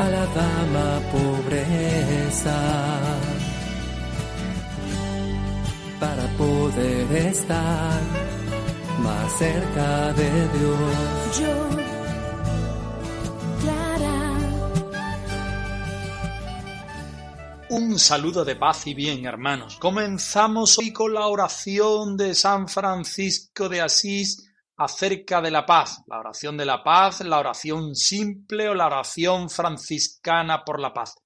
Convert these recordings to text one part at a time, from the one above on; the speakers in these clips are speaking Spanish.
A la dama pobreza, para poder estar más cerca de Dios. Yo, Clara, Un saludo de paz y bien, hermanos. Comenzamos hoy con la oración de San Francisco de Asís acerca de la paz. La oración de la paz, la oración simple o la oración franciscana por la paz.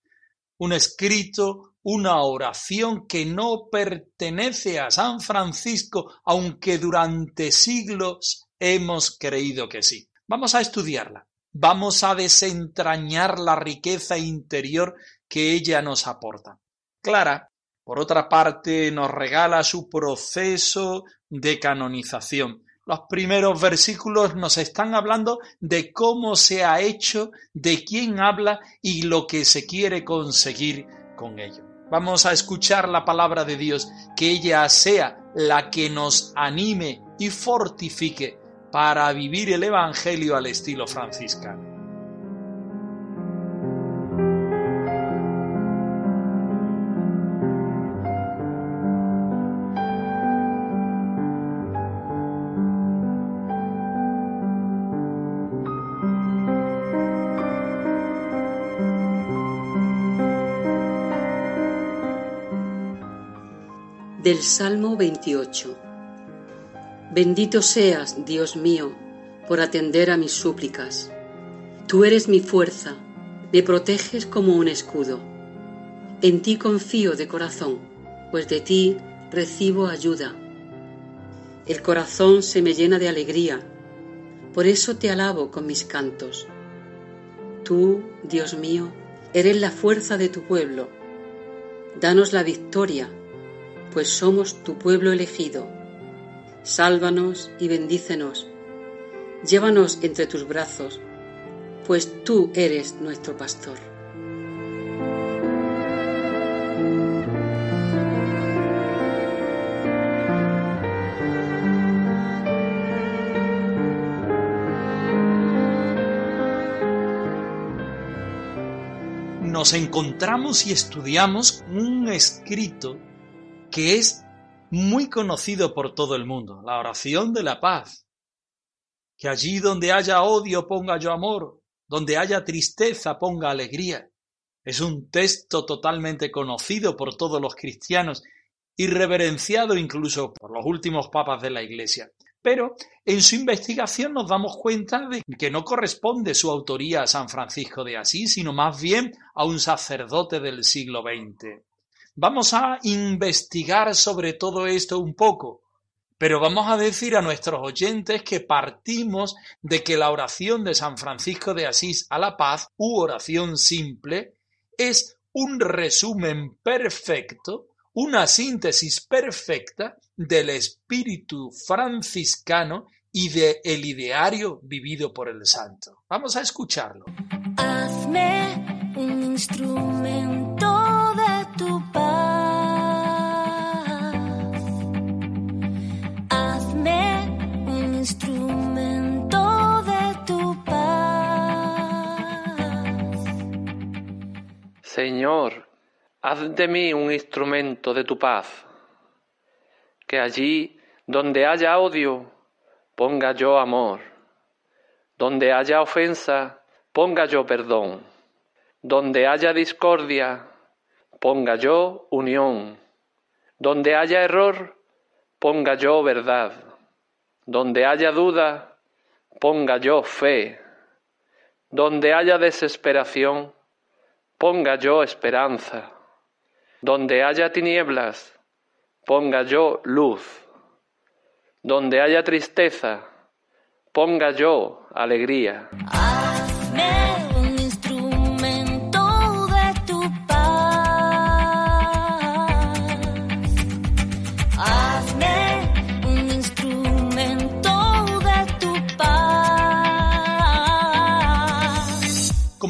Un escrito, una oración que no pertenece a San Francisco, aunque durante siglos hemos creído que sí. Vamos a estudiarla. Vamos a desentrañar la riqueza interior que ella nos aporta. Clara, por otra parte, nos regala su proceso de canonización. Los primeros versículos nos están hablando de cómo se ha hecho, de quién habla y lo que se quiere conseguir con ello. Vamos a escuchar la palabra de Dios, que ella sea la que nos anime y fortifique para vivir el Evangelio al estilo franciscano. Del Salmo 28 Bendito seas, Dios mío, por atender a mis súplicas. Tú eres mi fuerza, me proteges como un escudo. En ti confío de corazón, pues de ti recibo ayuda. El corazón se me llena de alegría, por eso te alabo con mis cantos. Tú, Dios mío, eres la fuerza de tu pueblo. Danos la victoria pues somos tu pueblo elegido. Sálvanos y bendícenos. Llévanos entre tus brazos, pues tú eres nuestro pastor. Nos encontramos y estudiamos un escrito que es muy conocido por todo el mundo, la oración de la paz. Que allí donde haya odio ponga yo amor, donde haya tristeza ponga alegría. Es un texto totalmente conocido por todos los cristianos y reverenciado incluso por los últimos papas de la Iglesia. Pero en su investigación nos damos cuenta de que no corresponde su autoría a San Francisco de Asís, sino más bien a un sacerdote del siglo XX. Vamos a investigar sobre todo esto un poco, pero vamos a decir a nuestros oyentes que partimos de que la oración de San Francisco de Asís a la paz, u oración simple, es un resumen perfecto, una síntesis perfecta del espíritu franciscano y del ideario vivido por el santo. Vamos a escucharlo. hazme un instrumento Señor, haz de mí un instrumento de tu paz, que allí donde haya odio, ponga yo amor, donde haya ofensa, ponga yo perdón, donde haya discordia, ponga yo unión, donde haya error, ponga yo verdad, donde haya duda, ponga yo fe, donde haya desesperación, ponga yo esperanza. Donde haya tinieblas, ponga yo luz. Donde haya tristeza, ponga yo alegría.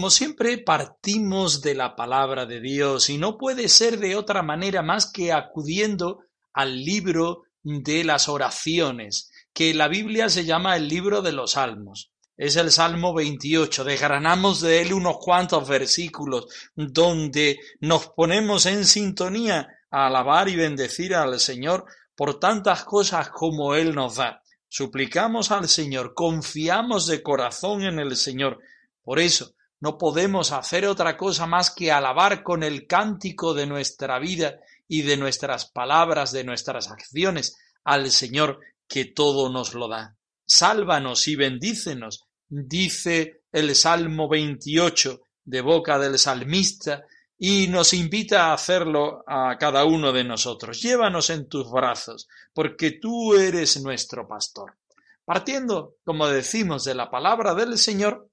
Como siempre, partimos de la palabra de Dios y no puede ser de otra manera más que acudiendo al libro de las oraciones, que la Biblia se llama el libro de los Salmos. Es el Salmo 28. Desgranamos de él unos cuantos versículos donde nos ponemos en sintonía a alabar y bendecir al Señor por tantas cosas como Él nos da. Suplicamos al Señor, confiamos de corazón en el Señor. Por eso no podemos hacer otra cosa más que alabar con el cántico de nuestra vida y de nuestras palabras, de nuestras acciones, al Señor que todo nos lo da. Sálvanos y bendícenos, dice el Salmo 28 de boca del salmista, y nos invita a hacerlo a cada uno de nosotros. Llévanos en tus brazos, porque tú eres nuestro pastor. Partiendo, como decimos, de la palabra del Señor,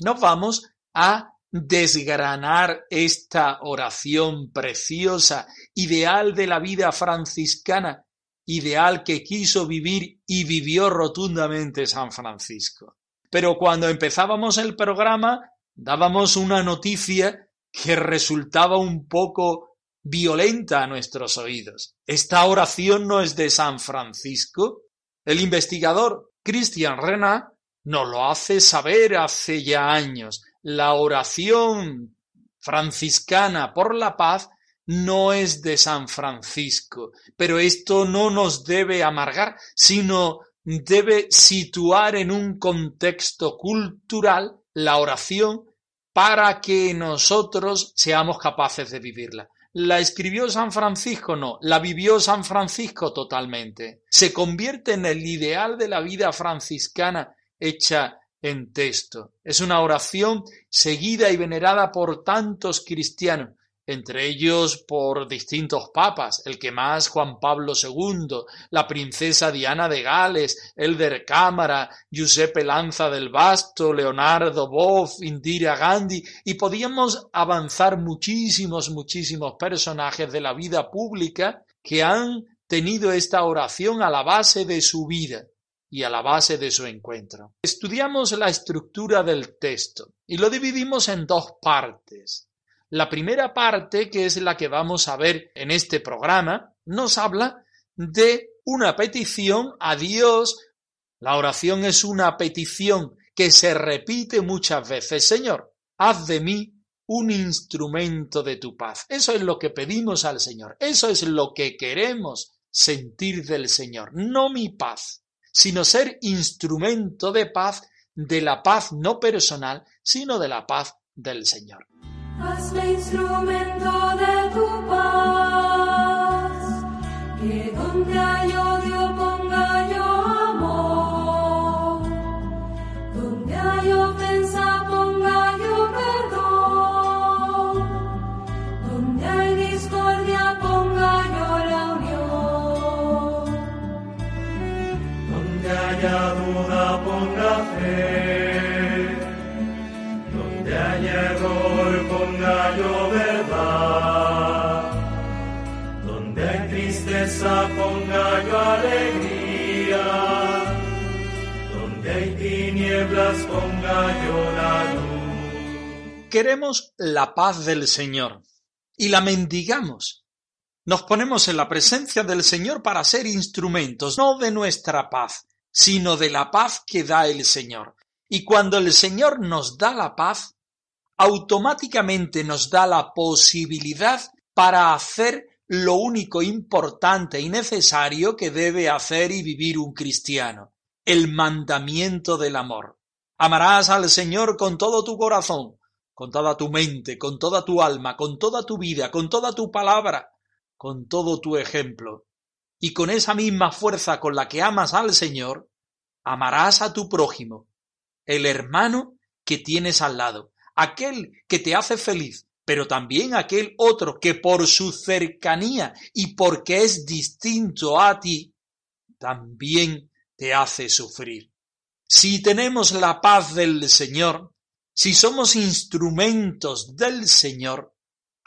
nos vamos a desgranar esta oración preciosa, ideal de la vida franciscana, ideal que quiso vivir y vivió rotundamente San Francisco. Pero cuando empezábamos el programa, dábamos una noticia que resultaba un poco violenta a nuestros oídos. ¿Esta oración no es de San Francisco? El investigador Christian Renat nos lo hace saber hace ya años. La oración franciscana por la paz no es de San Francisco, pero esto no nos debe amargar, sino debe situar en un contexto cultural la oración para que nosotros seamos capaces de vivirla. ¿La escribió San Francisco? No, la vivió San Francisco totalmente. Se convierte en el ideal de la vida franciscana hecha en texto. Es una oración seguida y venerada por tantos cristianos entre ellos por distintos papas, el que más Juan Pablo II, la princesa Diana de Gales, Elder Cámara, Giuseppe Lanza del Basto, Leonardo Boff, Indira Gandhi, y podíamos avanzar muchísimos, muchísimos personajes de la vida pública que han tenido esta oración a la base de su vida y a la base de su encuentro. Estudiamos la estructura del texto y lo dividimos en dos partes. La primera parte, que es la que vamos a ver en este programa, nos habla de una petición a Dios. La oración es una petición que se repite muchas veces. Señor, haz de mí un instrumento de tu paz. Eso es lo que pedimos al Señor. Eso es lo que queremos sentir del Señor. No mi paz, sino ser instrumento de paz, de la paz no personal, sino de la paz del Señor. Queremos la paz del Señor y la mendigamos. Nos ponemos en la presencia del Señor para ser instrumentos, no de nuestra paz, sino de la paz que da el Señor. Y cuando el Señor nos da la paz, automáticamente nos da la posibilidad para hacer lo único importante y necesario que debe hacer y vivir un cristiano, el mandamiento del amor. Amarás al Señor con todo tu corazón, con toda tu mente, con toda tu alma, con toda tu vida, con toda tu palabra, con todo tu ejemplo. Y con esa misma fuerza con la que amas al Señor, amarás a tu prójimo, el hermano que tienes al lado, aquel que te hace feliz, pero también aquel otro que por su cercanía y porque es distinto a ti, también te hace sufrir. Si tenemos la paz del Señor, si somos instrumentos del Señor,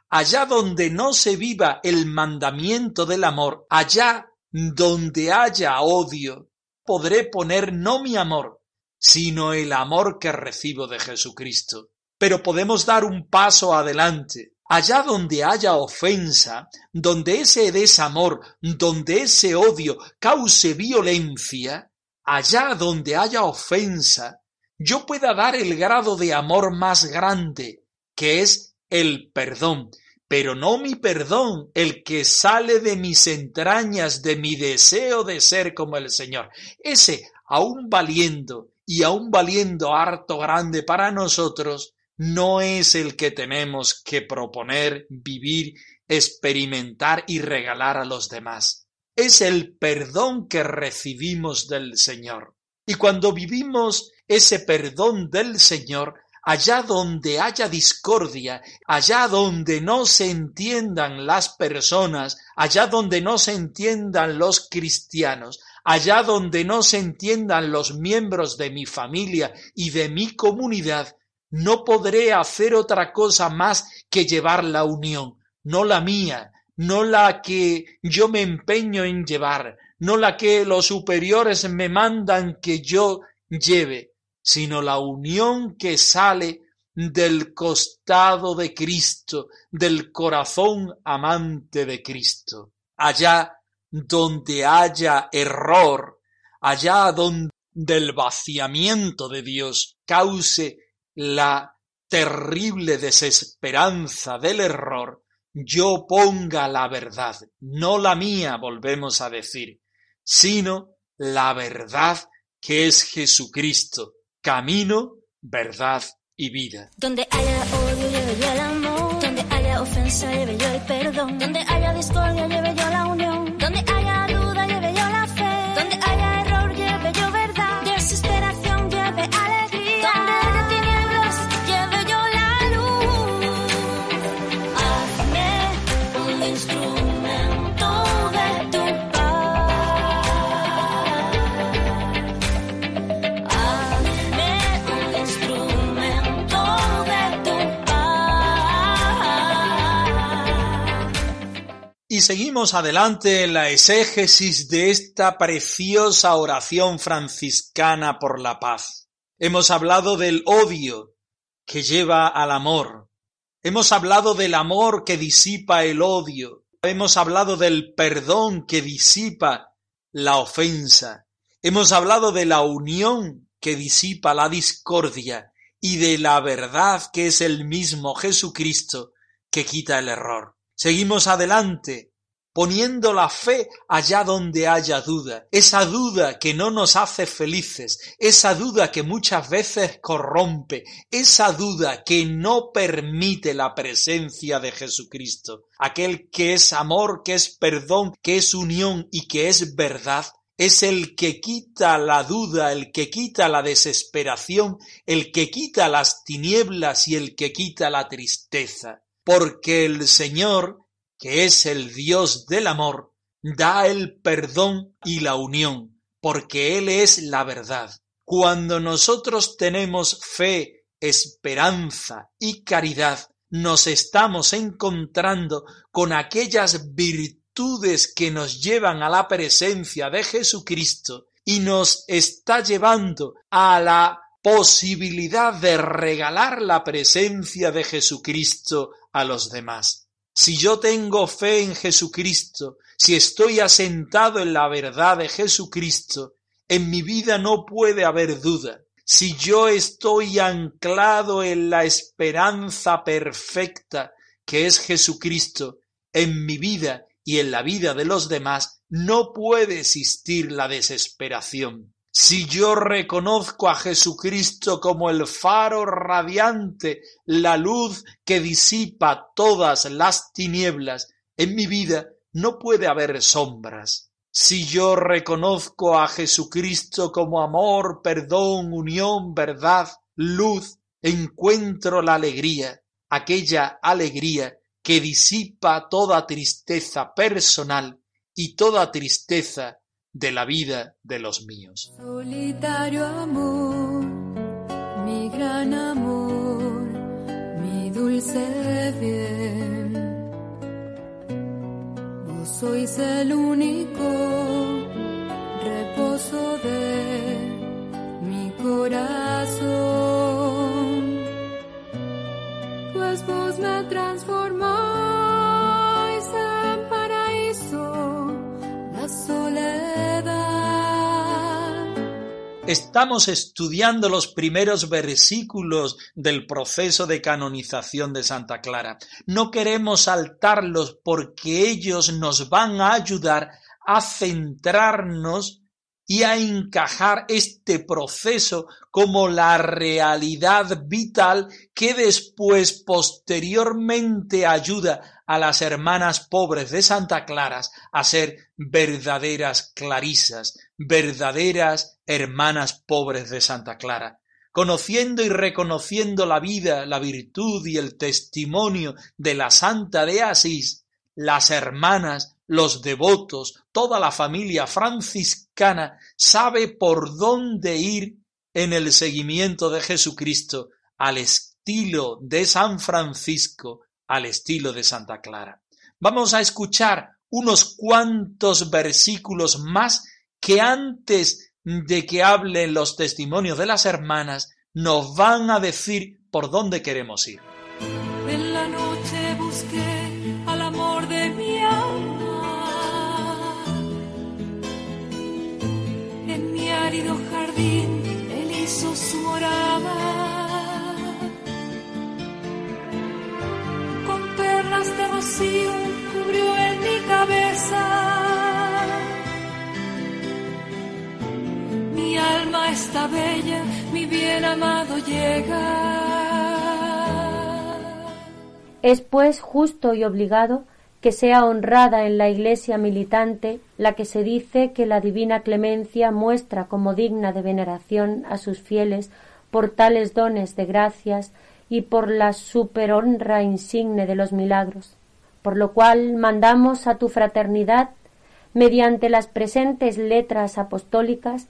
allá donde no se viva el mandamiento del amor, allá donde haya odio, podré poner no mi amor, sino el amor que recibo de Jesucristo. pero podemos dar un paso adelante. Allá donde haya ofensa, donde ese desamor, donde ese odio cause violencia, allá donde haya ofensa, yo pueda dar el grado de amor más grande, que es el perdón, pero no mi perdón, el que sale de mis entrañas, de mi deseo de ser como el Señor. Ese, aún valiendo y aún valiendo harto grande para nosotros, no es el que tenemos que proponer, vivir, experimentar y regalar a los demás. Es el perdón que recibimos del Señor. Y cuando vivimos ese perdón del Señor, allá donde haya discordia, allá donde no se entiendan las personas, allá donde no se entiendan los cristianos, allá donde no se entiendan los miembros de mi familia y de mi comunidad, no podré hacer otra cosa más que llevar la unión, no la mía, no la que yo me empeño en llevar, no la que los superiores me mandan que yo lleve, sino la unión que sale del costado de Cristo, del corazón amante de Cristo. Allá donde haya error, allá donde el vaciamiento de Dios cause la terrible desesperanza del error, yo ponga la verdad, no la mía, volvemos a decir, sino la verdad que es Jesucristo, camino, verdad y vida. Seguimos adelante en la exégesis de esta preciosa oración franciscana por la paz. Hemos hablado del odio que lleva al amor. Hemos hablado del amor que disipa el odio. Hemos hablado del perdón que disipa la ofensa. Hemos hablado de la unión que disipa la discordia y de la verdad que es el mismo Jesucristo que quita el error. Seguimos adelante poniendo la fe allá donde haya duda, esa duda que no nos hace felices, esa duda que muchas veces corrompe, esa duda que no permite la presencia de Jesucristo, aquel que es amor, que es perdón, que es unión y que es verdad, es el que quita la duda, el que quita la desesperación, el que quita las tinieblas y el que quita la tristeza. Porque el Señor, que es el Dios del amor, da el perdón y la unión, porque Él es la verdad. Cuando nosotros tenemos fe, esperanza y caridad, nos estamos encontrando con aquellas virtudes que nos llevan a la presencia de Jesucristo y nos está llevando a la posibilidad de regalar la presencia de Jesucristo a los demás. Si yo tengo fe en Jesucristo, si estoy asentado en la verdad de Jesucristo, en mi vida no puede haber duda. Si yo estoy anclado en la esperanza perfecta que es Jesucristo, en mi vida y en la vida de los demás, no puede existir la desesperación. Si yo reconozco a Jesucristo como el faro radiante, la luz que disipa todas las tinieblas, en mi vida no puede haber sombras. Si yo reconozco a Jesucristo como amor, perdón, unión, verdad, luz, encuentro la alegría, aquella alegría que disipa toda tristeza personal y toda tristeza de la vida de los míos. Solitario amor, mi gran amor, mi dulce bien. Vos sois el único reposo de mi corazón, pues vos me transformaste. Estamos estudiando los primeros versículos del proceso de canonización de Santa Clara. No queremos saltarlos porque ellos nos van a ayudar a centrarnos y a encajar este proceso como la realidad vital que después posteriormente ayuda a las hermanas pobres de Santa Clara a ser verdaderas clarisas, verdaderas hermanas pobres de Santa Clara. Conociendo y reconociendo la vida, la virtud y el testimonio de la Santa de Asís, las hermanas los devotos, toda la familia franciscana sabe por dónde ir en el seguimiento de Jesucristo al estilo de San Francisco, al estilo de Santa Clara. Vamos a escuchar unos cuantos versículos más que antes de que hablen los testimonios de las hermanas nos van a decir por dónde queremos ir. En la noche busqué al amor de mi alma jardín, él hizo su morada. Con perlas de rocío bella, mi bien amado llega. Es pues justo y obligado que sea honrada en la Iglesia militante la que se dice que la divina clemencia muestra como digna de veneración a sus fieles por tales dones de gracias y por la superhonra insigne de los milagros, por lo cual mandamos a tu fraternidad, mediante las presentes letras apostólicas,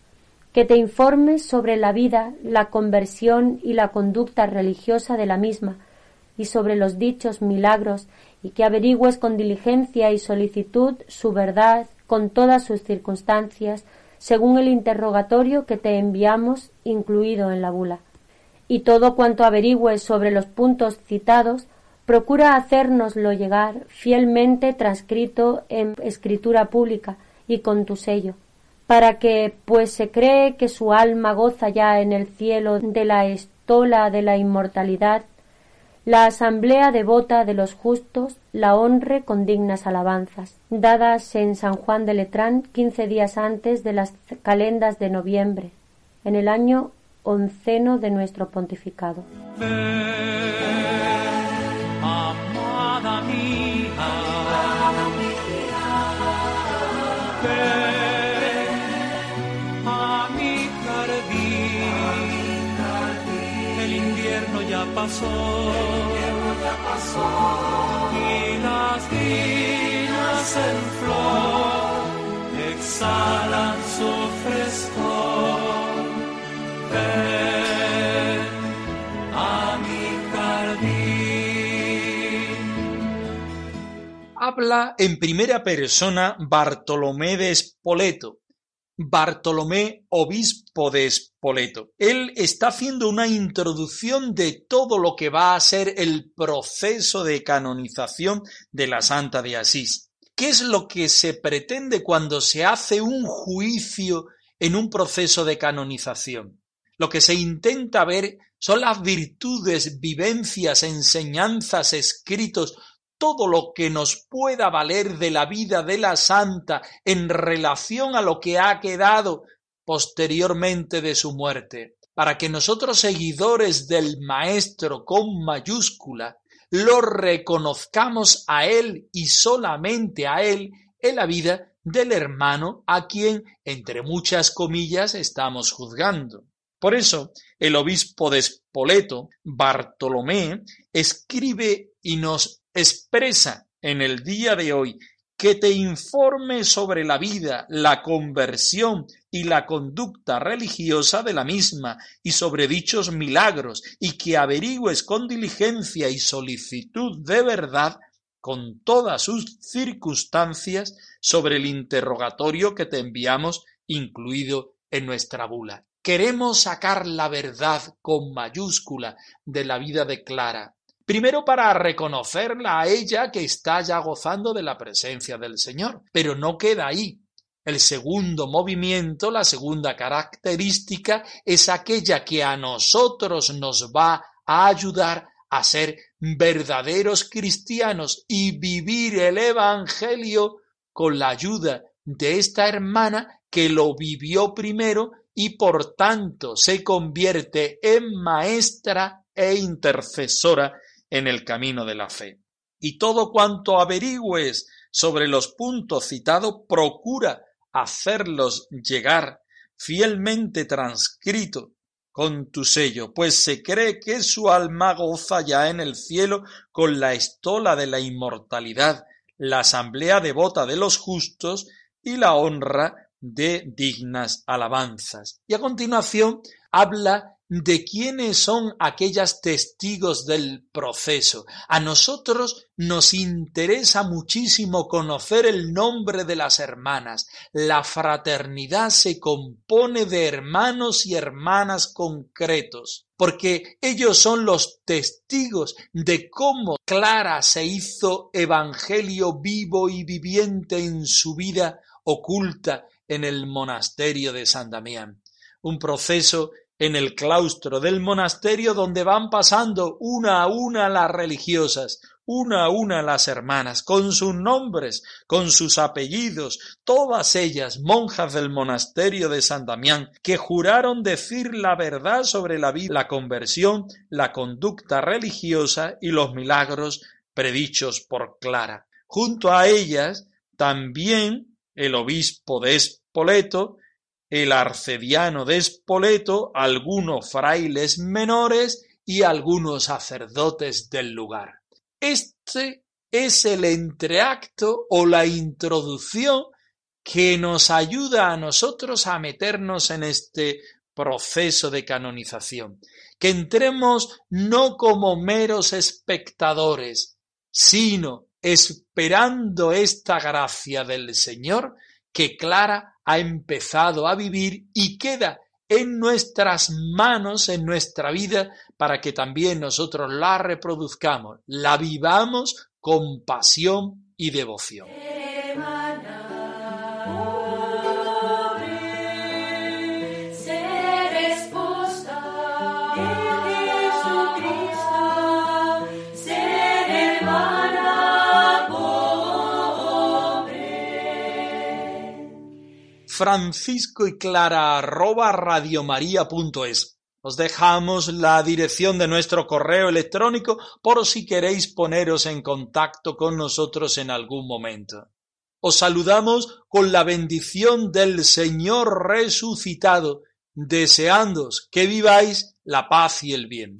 que te informes sobre la vida, la conversión y la conducta religiosa de la misma, y sobre los dichos milagros y que averigües con diligencia y solicitud su verdad con todas sus circunstancias, según el interrogatorio que te enviamos incluido en la bula. Y todo cuanto averigües sobre los puntos citados, procura hacérnoslo llegar fielmente transcrito en escritura pública y con tu sello, para que, pues se cree que su alma goza ya en el cielo de la estola de la inmortalidad, la asamblea devota de los justos la honre con dignas alabanzas, dadas en San Juan de Letrán quince días antes de las calendas de noviembre, en el año onceno de nuestro pontificado. Pasó, ya pasó, y las viñas en flor exhalan su frescor. Ven a mi jardín. Habla en primera persona Bartolomé de Spoleto Bartolomé, obispo de Spoleto. Él está haciendo una introducción de todo lo que va a ser el proceso de canonización de la Santa de Asís. ¿Qué es lo que se pretende cuando se hace un juicio en un proceso de canonización? Lo que se intenta ver son las virtudes, vivencias, enseñanzas, escritos, todo lo que nos pueda valer de la vida de la santa en relación a lo que ha quedado posteriormente de su muerte, para que nosotros seguidores del Maestro con mayúscula lo reconozcamos a Él y solamente a Él en la vida del hermano a quien, entre muchas comillas, estamos juzgando. Por eso, el obispo de Spoleto, Bartolomé, escribe y nos expresa en el día de hoy que te informe sobre la vida, la conversión y la conducta religiosa de la misma y sobre dichos milagros y que averigües con diligencia y solicitud de verdad con todas sus circunstancias sobre el interrogatorio que te enviamos incluido en nuestra bula. Queremos sacar la verdad con mayúscula de la vida de Clara, Primero para reconocerla a ella que está ya gozando de la presencia del Señor. Pero no queda ahí. El segundo movimiento, la segunda característica, es aquella que a nosotros nos va a ayudar a ser verdaderos cristianos y vivir el Evangelio con la ayuda de esta hermana que lo vivió primero y por tanto se convierte en maestra e intercesora en el camino de la fe. Y todo cuanto averigües sobre los puntos citados, procura hacerlos llegar fielmente transcrito con tu sello, pues se cree que su alma goza ya en el cielo con la estola de la inmortalidad, la asamblea devota de los justos y la honra de dignas alabanzas. Y a continuación habla de quiénes son aquellas testigos del proceso. A nosotros nos interesa muchísimo conocer el nombre de las hermanas. La fraternidad se compone de hermanos y hermanas concretos, porque ellos son los testigos de cómo Clara se hizo evangelio vivo y viviente en su vida oculta en el monasterio de San Damián. Un proceso en el claustro del monasterio donde van pasando una a una las religiosas, una a una las hermanas, con sus nombres, con sus apellidos, todas ellas monjas del monasterio de San Damián, que juraron decir la verdad sobre la vida, la conversión, la conducta religiosa y los milagros predichos por Clara. Junto a ellas también el obispo de Espoleto, el arcediano de Espoleto, algunos frailes menores y algunos sacerdotes del lugar. Este es el entreacto o la introducción que nos ayuda a nosotros a meternos en este proceso de canonización, que entremos no como meros espectadores, sino esperando esta gracia del Señor que Clara ha empezado a vivir y queda en nuestras manos, en nuestra vida, para que también nosotros la reproduzcamos, la vivamos con pasión y devoción. Francisco y clara arroba. Os dejamos la dirección de nuestro correo electrónico por si queréis poneros en contacto con nosotros en algún momento. Os saludamos con la bendición del Señor resucitado, deseándos que viváis la paz y el bien.